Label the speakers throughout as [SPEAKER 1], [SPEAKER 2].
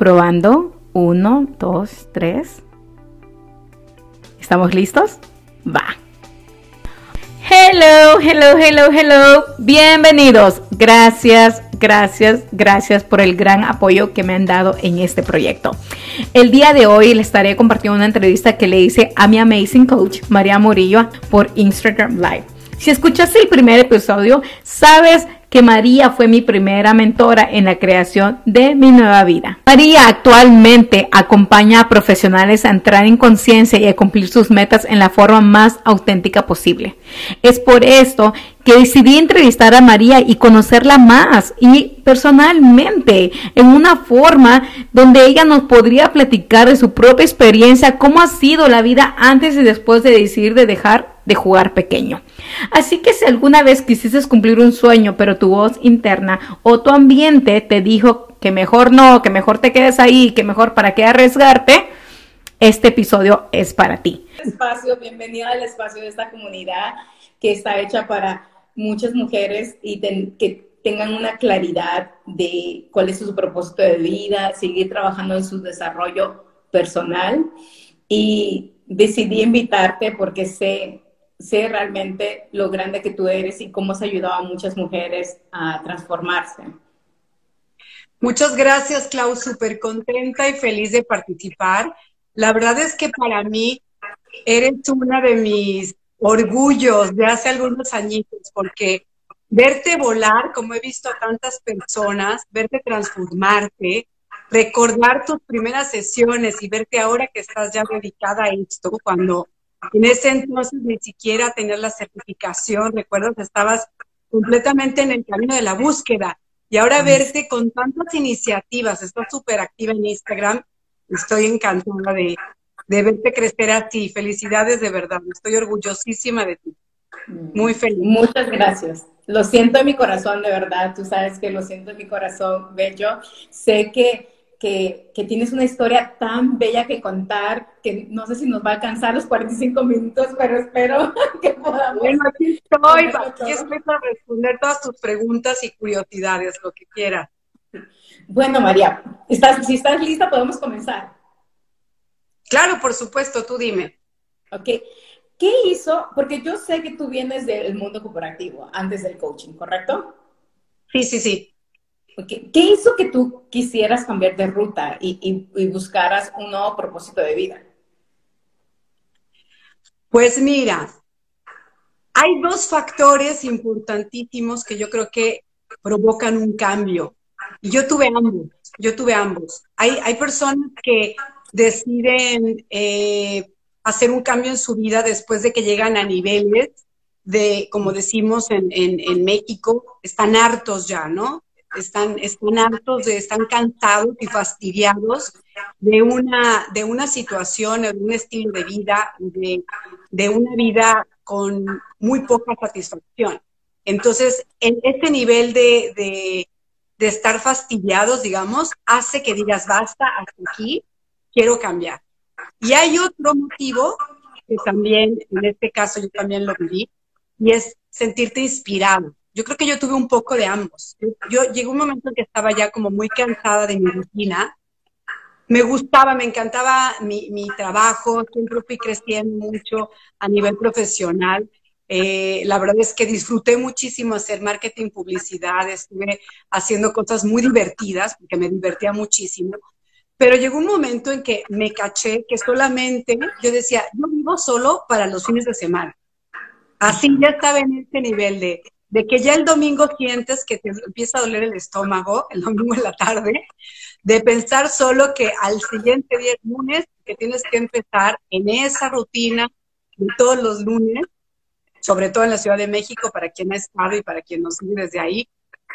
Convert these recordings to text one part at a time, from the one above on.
[SPEAKER 1] Probando. Uno, dos, tres. ¿Estamos listos? Va. Hello, hello, hello, hello. Bienvenidos. Gracias, gracias, gracias por el gran apoyo que me han dado en este proyecto. El día de hoy les estaré compartiendo una entrevista que le hice a mi amazing coach María Murillo por Instagram Live. Si escuchaste el primer episodio, sabes que María fue mi primera mentora en la creación de mi nueva vida. María actualmente acompaña a profesionales a entrar en conciencia y a cumplir sus metas en la forma más auténtica posible. Es por esto que decidí entrevistar a María y conocerla más y personalmente en una forma donde ella nos podría platicar de su propia experiencia, cómo ha sido la vida antes y después de decidir de dejar de jugar pequeño. Así que si alguna vez quisiste cumplir un sueño, pero tu voz interna o tu ambiente te dijo que mejor no, que mejor te quedes ahí, que mejor para qué arriesgarte, este episodio es para ti.
[SPEAKER 2] Espacio, bienvenida al espacio de esta comunidad que está hecha para muchas mujeres y que tengan una claridad de cuál es su propósito de vida, seguir trabajando en su desarrollo personal. Y decidí invitarte porque sé sé realmente lo grande que tú eres y cómo has ayudado a muchas mujeres a transformarse.
[SPEAKER 3] Muchas gracias, Clau. Súper contenta y feliz de participar. La verdad es que para mí eres una de mis orgullos de hace algunos añitos, porque verte volar, como he visto a tantas personas, verte transformarte, recordar tus primeras sesiones y verte ahora que estás ya dedicada a esto, cuando en ese entonces ni siquiera tener la certificación, recuerdo que estabas completamente en el camino de la búsqueda. Y ahora verte con tantas iniciativas, estás súper activa en Instagram, estoy encantada de, de verte crecer así. Felicidades de verdad, estoy orgullosísima de ti. Muy feliz.
[SPEAKER 2] Muchas gracias. Lo siento en mi corazón, de verdad. Tú sabes que lo siento en mi corazón, Bello. Sé que que, tienes una historia tan bella que contar, que no sé si nos va a alcanzar los 45 minutos, pero espero que podamos.
[SPEAKER 3] Bueno, aquí estoy, aquí estoy para responder todas tus preguntas y curiosidades, lo que quieras.
[SPEAKER 2] Bueno, María, ¿estás, si estás lista, podemos comenzar.
[SPEAKER 3] Claro, por supuesto, tú dime.
[SPEAKER 2] Ok. ¿Qué hizo? Porque yo sé que tú vienes del mundo corporativo, antes del coaching, ¿correcto?
[SPEAKER 3] Sí, sí, sí.
[SPEAKER 2] ¿Qué hizo que tú quisieras cambiar de ruta y, buscaras un nuevo propósito de vida?
[SPEAKER 3] Pues mira, hay dos factores importantísimos que yo creo que provocan un cambio. Y yo tuve ambos, yo tuve ambos. Hay, hay personas que deciden eh, hacer un cambio en su vida después de que llegan a niveles de, como decimos en, en México, están hartos ya, ¿no? Están, están hartos, de, están cansados y fastidiados de una, de una situación, de un estilo de vida, de, de una vida con muy poca satisfacción. Entonces, en este nivel de, de, de, estar fastidiados, digamos, hace que digas, basta, hasta aquí, quiero cambiar. Y hay otro motivo que también, en este caso yo también lo viví, y es sentirte inspirado. Yo creo que yo tuve un poco de ambos. Yo, llegó un momento en que estaba ya como muy cansada de mi rutina. Me gustaba, me encantaba mi, mi trabajo, siempre fui creciendo mucho a nivel profesional. Eh, la verdad es que disfruté muchísimo hacer marketing, publicidad, estuve haciendo cosas muy divertidas, porque me divertía muchísimo. Pero llegó un momento en que me caché que solamente yo decía, yo vivo solo para los fines de semana. Así ya estaba en este nivel de, de que ya el domingo sientes que te empieza a doler el estómago, el domingo en la tarde, de pensar solo que al siguiente día, lunes, que tienes que empezar en esa rutina de todos los lunes, sobre todo en la Ciudad de México, para quien ha estado y para quien nos sigue desde ahí,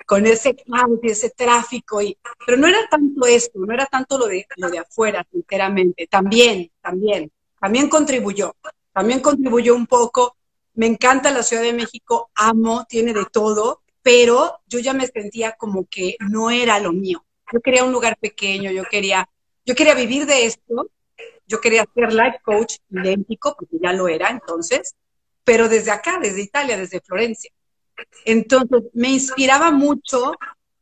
[SPEAKER 3] con ese y ese tráfico. Y, pero no era tanto esto, no era tanto lo de, lo de afuera, sinceramente. También, también, también contribuyó. También contribuyó un poco me encanta la Ciudad de México, amo, tiene de todo, pero yo ya me sentía como que no era lo mío. Yo quería un lugar pequeño, yo quería, yo quería vivir de esto, yo quería ser life coach idéntico, porque ya lo era entonces, pero desde acá, desde Italia, desde Florencia. Entonces, me inspiraba mucho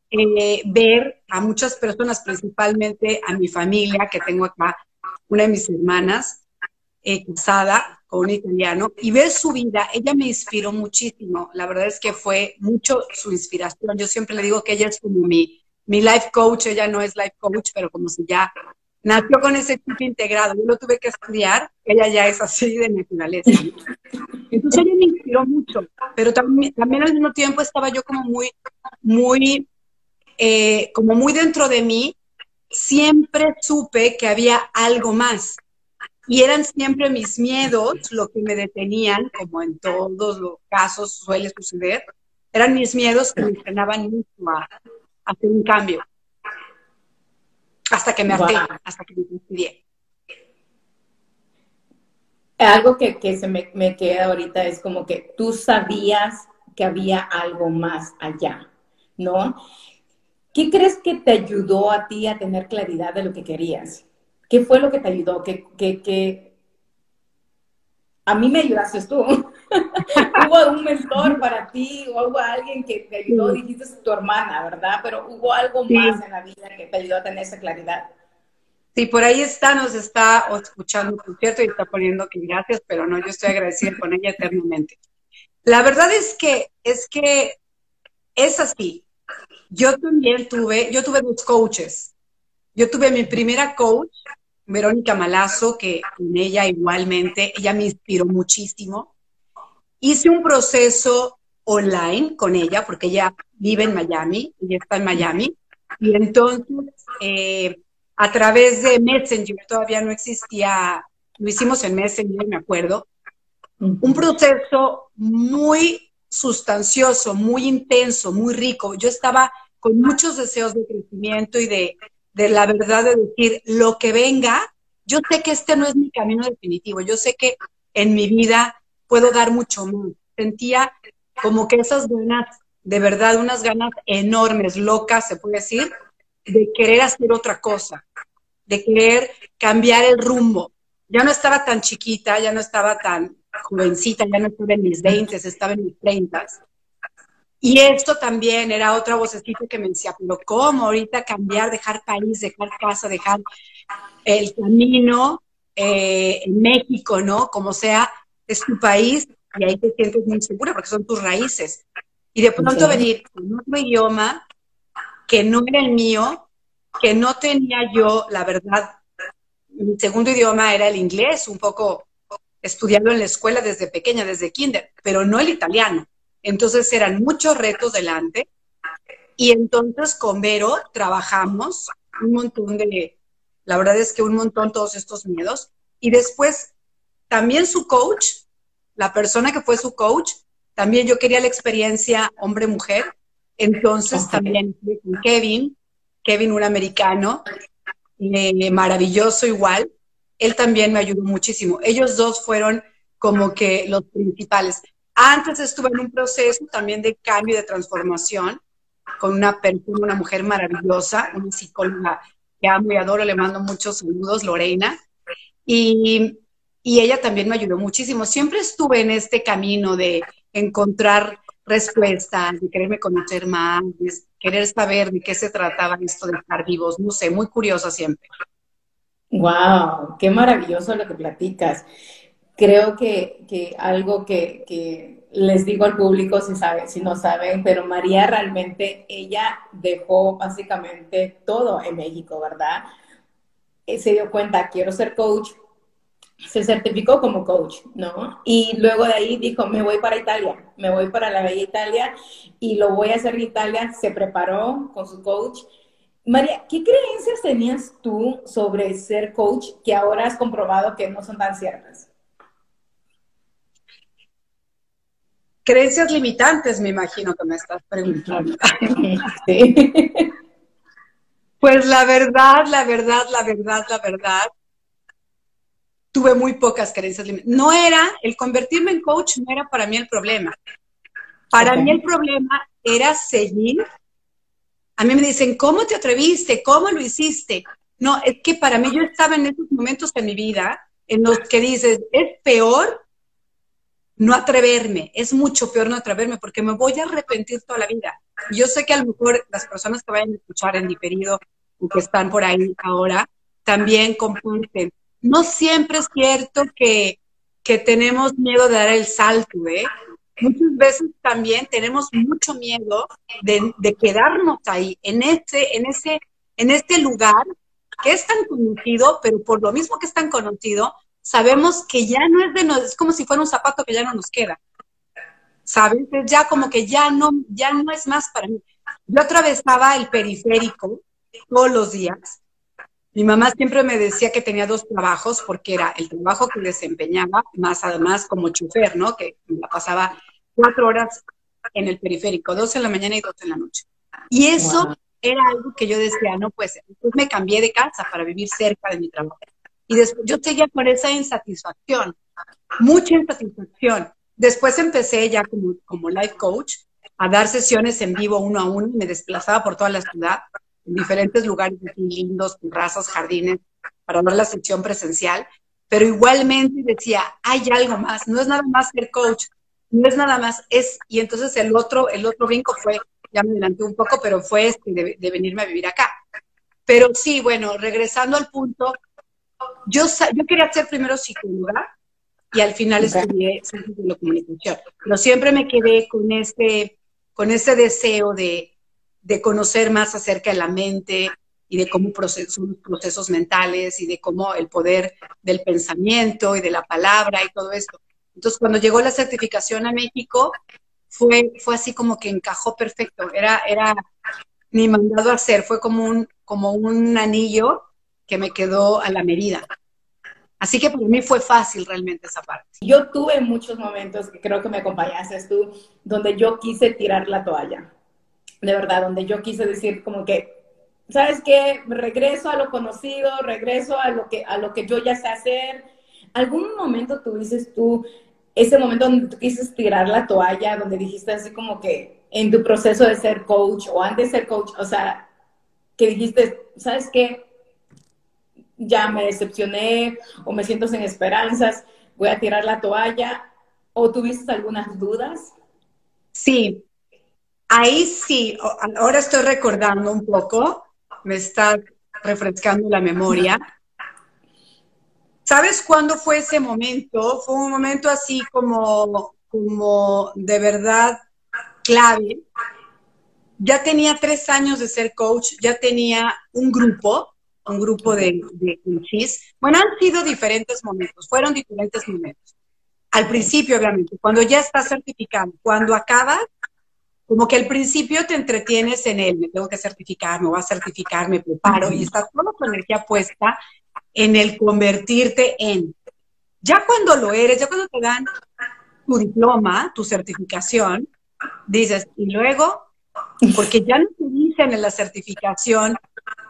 [SPEAKER 3] eh, ver a muchas personas, principalmente a mi familia, que tengo acá, una de mis hermanas, casada con un italiano, y ver su vida, ella me inspiró muchísimo. La verdad es que fue mucho su inspiración. Yo siempre le digo que ella es como mi, mi life coach, ella no es life coach, pero como si ya nació con ese chip integrado. Yo lo tuve que estudiar, ella ya es así de naturaleza. Entonces ella me inspiró mucho, pero también, también al mismo tiempo estaba yo como muy, muy, eh, como muy dentro de mí, siempre supe que había algo más. Y eran siempre mis miedos lo que me detenían, como en todos los casos suele suceder, eran mis miedos que me frenaban mucho a hacer un cambio hasta que me harté, hasta que me decidí.
[SPEAKER 2] Algo que, se me, me, queda ahorita es como que tú sabías que había algo más allá, ¿no? ¿Qué crees que te ayudó a ti a tener claridad de lo que querías? ¿Qué fue lo que te ayudó? ¿Qué, qué, qué... A mí me ayudaste tú. hubo un mentor para ti, o hubo alguien que te ayudó, dijiste tu hermana, ¿verdad? Pero hubo algo más en la vida que te ayudó a tener esa claridad.
[SPEAKER 3] Sí, por ahí está, nos está escuchando, por cierto, y está poniendo que gracias, pero no, yo estoy agradecida con ella eternamente. La verdad es que, es que es así. Yo también tuve, yo tuve dos coaches. Yo tuve mi primera coach, Verónica Malazo, que con ella igualmente, ella me inspiró muchísimo. Hice un proceso online con ella, porque ella vive en Miami, ella está en Miami, y entonces eh, a través de Messenger, todavía no existía, lo hicimos en Messenger, me acuerdo, un proceso muy sustancioso, muy intenso, muy rico. Yo estaba con muchos deseos de crecimiento y de, de la verdad de decir, lo que venga, yo sé que este no es mi camino definitivo, yo sé que en mi vida puedo dar mucho más. Sentía como que esas ganas, de verdad, unas ganas enormes, locas, se puede decir, de querer hacer otra cosa, de querer cambiar el rumbo. Ya no estaba tan chiquita, ya no estaba tan jovencita, ya no estaba en mis 20, estaba en mis 30. Y esto también era otra vocecita que me decía, pero ¿cómo ahorita cambiar, dejar país, dejar casa, dejar el camino eh, en México, ¿no? Como sea, es tu país y ahí te sientes muy segura porque son tus raíces. Y de pronto venir con otro idioma que no era el mío, que no tenía yo, la verdad, mi segundo idioma era el inglés, un poco estudiando en la escuela desde pequeña, desde kinder, pero no el italiano. Entonces eran muchos retos delante. Y entonces con Vero trabajamos un montón de, la verdad es que un montón todos estos miedos. Y después también su coach, la persona que fue su coach, también yo quería la experiencia hombre-mujer, entonces también con Kevin, Kevin un americano, eh, maravilloso igual, él también me ayudó muchísimo. Ellos dos fueron como que los principales. Antes estuve en un proceso también de cambio y de transformación con una persona, una mujer maravillosa, una psicóloga que amo y adoro, le mando muchos saludos, Lorena. Y y ella también me ayudó muchísimo. Siempre estuve en este camino de encontrar respuestas, de quererme conocer más, de querer saber de qué se trataba esto de estar vivos, no sé, muy curiosa siempre.
[SPEAKER 2] Wow, qué maravilloso lo que platicas. Creo que, que algo que, que, les digo al público si saben, si no saben, pero María realmente, ella dejó básicamente todo en México, ¿verdad? Eh, se dio cuenta, quiero ser coach, se certificó como coach, ¿no? Y luego de ahí dijo, me voy para Italia, me voy para la bella Italia y lo voy a hacer en Italia. Se preparó con su coach. María, ¿qué creencias tenías tú sobre ser coach que ahora has comprobado que no son tan ciertas?
[SPEAKER 3] Creencias limitantes, me imagino que me estás preguntando. Sí. Pues la verdad, la verdad, la verdad, la verdad, tuve muy pocas creencias No era, el convertirme en coach no era para mí el problema. Para mí el problema era seguir. A mí me dicen, ¿cómo te atreviste? ¿Cómo lo hiciste? No, es que para mí yo estaba en esos momentos de mi vida en los que dices, es peor no atreverme. Es mucho peor no atreverme porque me voy a arrepentir toda la vida. Yo sé que a lo mejor las personas que vayan a escuchar en diferido o que están por ahí ahora también comparten. No siempre es cierto que, que tenemos miedo de dar el salto, ¿eh? Muchas veces también tenemos mucho miedo de, de quedarnos ahí, en este, en, ese, en este lugar que es tan conocido, pero por lo mismo que es tan conocido, sabemos que ya no es de nosotros, es como si fuera un zapato que ya no nos queda. ¿Sabes? Es ya como que ya no, ya no es más para mí. Yo atravesaba el periférico todos los días. Mi mamá siempre me decía que tenía dos trabajos porque era el trabajo que desempeñaba, más además como chofer, ¿no? Que me la pasaba cuatro horas en el periférico, dos en la mañana y dos en la noche. Y eso era algo que yo decía, no, pues después me cambié de casa para vivir cerca de mi trabajo. Y después yo seguía con esa insatisfacción, mucha insatisfacción. Después empecé ya como, como life coach a dar sesiones en vivo uno a uno me desplazaba por toda la ciudad, en diferentes lugares lindos, terrazas, jardines, para dar la sesión presencial. Pero igualmente decía, hay algo más, no es nada más ser coach, no es nada más, es, y entonces el otro, el otro brinco fue, ya me adelanté un poco, pero fue este de, de venirme a vivir acá. Pero sí, bueno, regresando al punto, yo, yo quería ser primero psicóloga y al final estudié ciencias de la comunicación, pero siempre me quedé con este, con ese deseo de, de conocer más acerca de la mente y de cómo los procesos mentales y de cómo el poder del pensamiento y de la palabra y todo esto. Entonces, cuando llegó la certificación a México, fue, fue así como que encajó perfecto. Era, era mi mandado a hacer, fue como un, como un anillo que me quedó a la medida. Así que para mí fue fácil realmente esa parte.
[SPEAKER 2] Yo tuve muchos momentos, que creo que me acompañaste tú, donde yo quise tirar la toalla. De verdad, donde yo quise decir como que, ¿sabes qué? Regreso a lo conocido, regreso a lo que, a lo que yo ya sé hacer. ¿Algún momento tuviste tú ese momento donde tú quisiste tirar la toalla, donde dijiste así como que en tu proceso de ser coach o antes de ser coach, o sea, que dijiste, ¿sabes qué? Ya me decepcioné o me siento sin esperanzas, voy a tirar la toalla? ¿O tuviste algunas dudas?
[SPEAKER 3] Sí, ahí sí, ahora estoy recordando un poco, me está refrescando la memoria. ¿Sabes cuándo fue ese momento? Fue un momento así como, como de verdad clave. Ya tenía tres años de ser coach, ya tenía un grupo un grupo de, de Bueno, han sido diferentes momentos, fueron diferentes momentos. Al principio, obviamente, cuando ya estás certificado, cuando acabas, como que al principio te entretienes en él, me tengo que certificar, me voy a certificar, me preparo, y estás toda tu energía puesta en el convertirte en. Ya cuando lo eres, ya cuando te dan tu diploma, tu certificación, dices, y luego, porque ya no te dicen en la certificación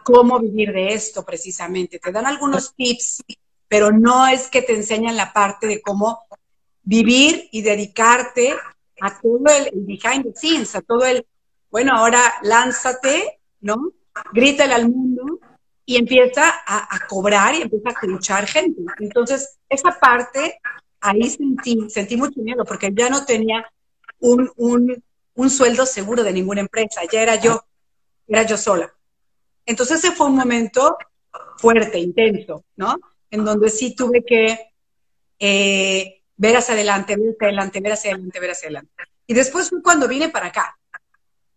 [SPEAKER 3] cómo vivir de esto precisamente. Te dan algunos tips, pero no es que te enseñan la parte de cómo vivir y dedicarte a todo el, behind the scenes, a todo el, bueno, ahora lánzate, ¿no? Grítale al mundo y empieza a, cobrar y empieza a luchar gente. Entonces, esa parte, ahí sentí, sentí mucho miedo porque ya no tenía un, un, un sueldo seguro de ninguna empresa, ya era yo, era yo sola. Entonces ese fue un momento fuerte, intenso, ¿no? En donde sí tuve que eh, ver hacia adelante, ver hacia adelante, ver hacia adelante, ver hacia adelante. Y después fue cuando vine para acá.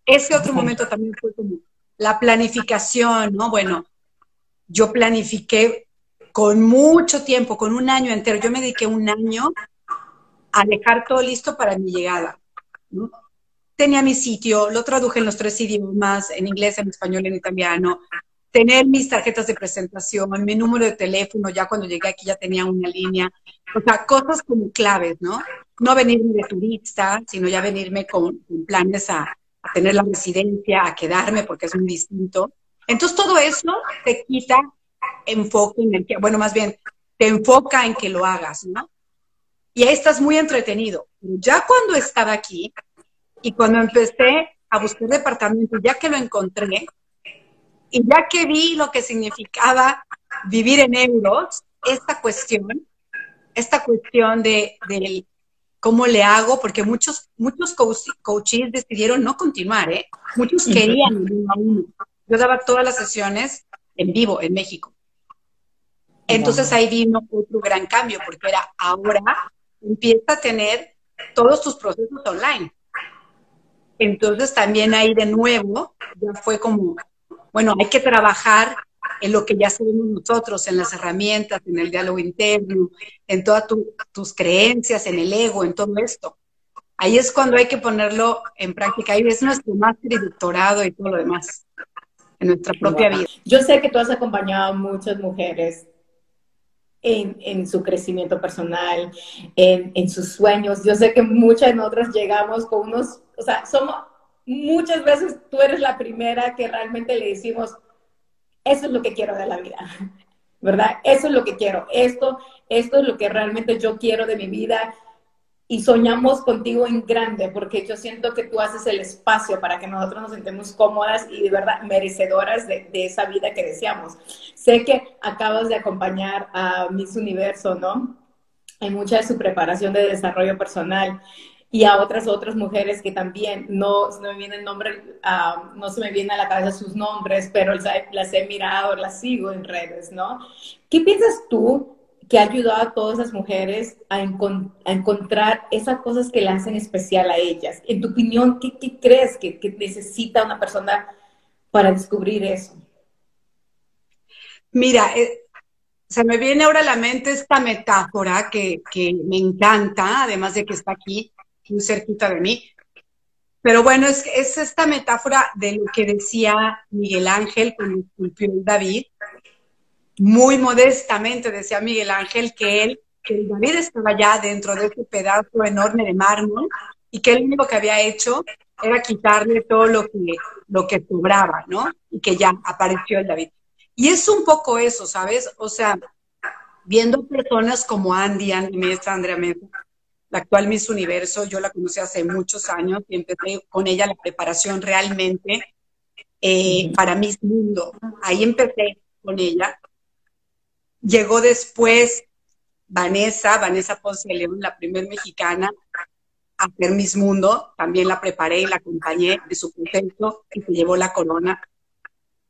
[SPEAKER 3] Ese otro momento también fue como la planificación, ¿no? Bueno, yo planifiqué con mucho tiempo, con un año entero. Yo me dediqué un año a dejar todo listo para mi llegada. ¿no? Tenía mi sitio, lo traduje en los tres idiomas, en inglés, en español, en italiano, tener mis tarjetas de presentación, mi número de teléfono, ya cuando llegué aquí ya tenía una línea, o sea, cosas como claves, ¿no? No venirme de turista, sino ya venirme con, planes a, a, tener la residencia, a quedarme, porque es muy distinto. Entonces todo eso te quita enfoque en el que, bueno, más bien, te enfoca en que lo hagas, ¿no? Y ahí estás muy entretenido. Ya cuando estaba aquí, y cuando empecé a buscar departamento, ya que lo encontré, y ya que vi lo que significaba vivir en euros, esta cuestión, esta cuestión de, del ¿Cómo le hago? Porque muchos, muchos coaches decidieron no continuar, ¿eh? Muchos querían uno a uno. Yo daba todas las sesiones en vivo en México. Entonces ahí vino otro gran cambio, porque era ahora empieza a tener todos tus procesos online. Entonces también ahí de nuevo ya fue como, bueno, hay que trabajar en lo que ya sabemos nosotros, en las herramientas, en el diálogo interno, en todas tus creencias, en el ego, en todo esto. Ahí es cuando hay que ponerlo en práctica. Ahí es nuestro máster y doctorado y todo lo demás en nuestra propia vida.
[SPEAKER 2] Yo sé que tú has acompañado a muchas mujeres en, en, su crecimiento personal, en, en, sus sueños. Yo sé que muchas nosotras llegamos con unos, o sea, somos, muchas veces tú eres la primera que realmente le decimos, eso es lo que quiero de la vida, ¿verdad? Eso es lo que quiero, esto, esto es lo que realmente yo quiero de mi vida y soñamos contigo en grande, porque yo siento que tú haces el espacio para que nosotros nos sentemos cómodas y de verdad merecedoras de, esa vida que deseamos. Sé que acabas de acompañar a Miss Universo, ¿no? Hay mucha de su preparación de desarrollo personal y a otras otras mujeres que también no, no me viene el nombre, ah, no se me viene a la cabeza sus nombres, pero las he mirado, las sigo en redes, ¿no? ¿Qué piensas tú que ha ayudado a todas esas mujeres a, encontrar esas cosas que le hacen especial a ellas? En tu opinión, ¿qué, crees que, necesita una persona para descubrir eso?
[SPEAKER 3] Mira, eh, se me viene ahora a la mente esta metáfora que, que me encanta, además de que está aquí, muy cerquita de mí. Pero bueno, es, es esta metáfora de lo que decía Miguel Ángel cuando esculpió David. Muy modestamente decía Miguel Ángel que él, que el David estaba ya dentro de ese pedazo enorme de mármol y que el único que había hecho era quitarle todo lo que, lo que sobraba, ¿no? Y que ya apareció el David. Y es un poco eso, ¿sabes? O sea, viendo personas como Andy, Andy Mesa, Andrea Mesa, la actual Miss Universo, yo la conocí hace muchos años y empecé con ella la preparación realmente eh, para Miss Mundo. Ahí empecé con ella. Llegó después Vanessa, Vanessa Ponce León, la primer mexicana a hacer Miss Mundo. También la preparé y la acompañé de su proceso y se llevó la corona.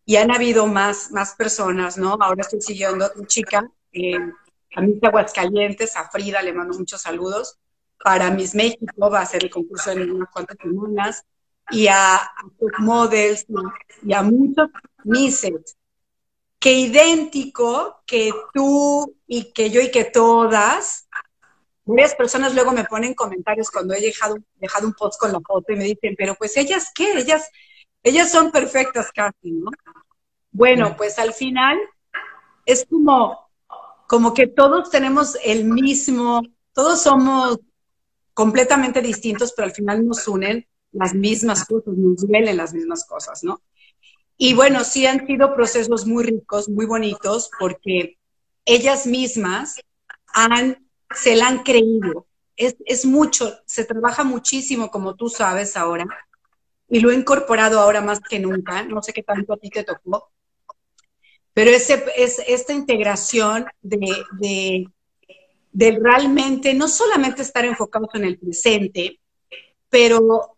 [SPEAKER 3] Y han habido más, más personas, ¿no? Ahora estoy siguiendo a otra chica, eh, a Miss Aguascalientes, a Frida, le mando muchos saludos para Miss México, va a ser el concurso en unas cuantas semanas, y a, Top Models y a muchos Misses, que idéntico que tú y que yo y que todas, varias personas luego me ponen comentarios cuando he dejado, dejado un post con la foto y me dicen, pero pues ellas qué, ellas, ellas son perfectas casi, ¿no? Bueno, pues al final es como, como que todos tenemos el mismo, todos somos completamente distintos, pero al final nos unen las mismas cosas, nos duelen las mismas cosas, ¿no? Y bueno, sí han sido procesos muy ricos, muy bonitos, porque ellas mismas han, se la han creído. Es, es mucho, se trabaja muchísimo, como tú sabes ahora, y lo he incorporado ahora más que nunca. No sé qué tanto a ti te tocó, pero ese, es esta integración de, de de realmente no solamente estar enfocados en el presente, pero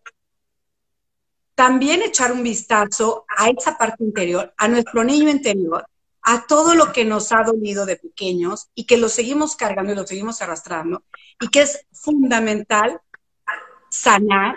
[SPEAKER 3] también echar un vistazo a esa parte interior, a nuestro niño interior, a todo lo que nos ha dolido de pequeños y que lo seguimos cargando y lo seguimos arrastrando y que es fundamental sanar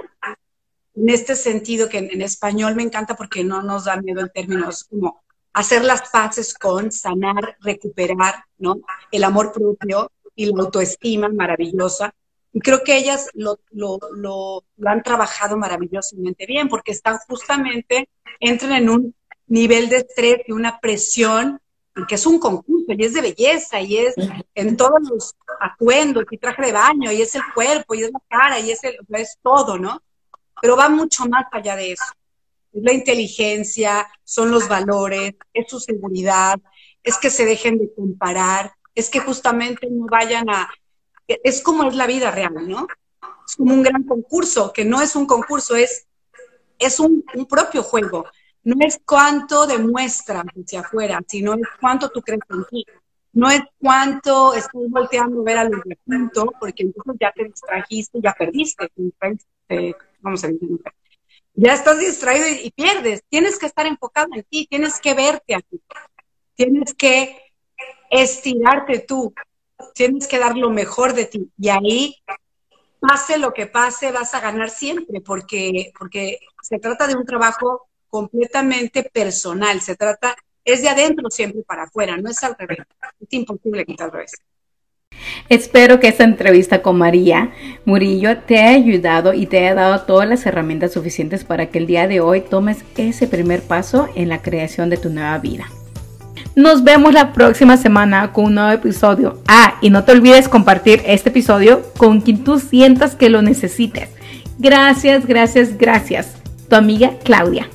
[SPEAKER 3] en este sentido que en, español me encanta porque no nos da miedo en términos como hacer las paces con, sanar, recuperar, ¿no? El amor propio, y la autoestima maravillosa. Y creo que ellas lo, lo, lo, han trabajado maravillosamente bien porque están justamente, entran en un nivel de estrés y una presión que es un concurso y es de belleza y es en todos los atuendos y traje de baño y es el cuerpo y es la cara y es, el, es todo, ¿no? Pero va mucho más allá de eso. Es la inteligencia, son los valores, es su seguridad, es que se dejen de comparar, es que justamente no vayan a... Es como es la vida real, ¿no? Es como un gran concurso, que no es un concurso, es, es un, propio juego. No es cuánto demuestran hacia afuera, sino es cuánto tú crees en ti. no es cuánto estás volteando a ver a los de punto, porque entonces ya te distrajiste, ya perdiste, vamos a decir, ya estás distraído y, pierdes. Tienes que estar enfocado en ti, tienes que verte a ti, tienes que estirarte tú, tienes que dar lo mejor de ti. Y ahí, pase lo que pase, vas a ganar siempre, porque, porque se trata de un trabajo completamente personal, se trata, es de adentro siempre para afuera, no es al revés. Es imposible que al revés.
[SPEAKER 2] Espero que esta entrevista con María Murillo te haya ayudado y te haya dado todas las herramientas suficientes para que el día de hoy tomes ese primer paso en la creación de tu nueva vida. Nos vemos la próxima semana con un nuevo episodio. Ah, y no te olvides compartir este episodio con quien tú sientas que lo necesites. Gracias, gracias, gracias. Tu amiga Claudia.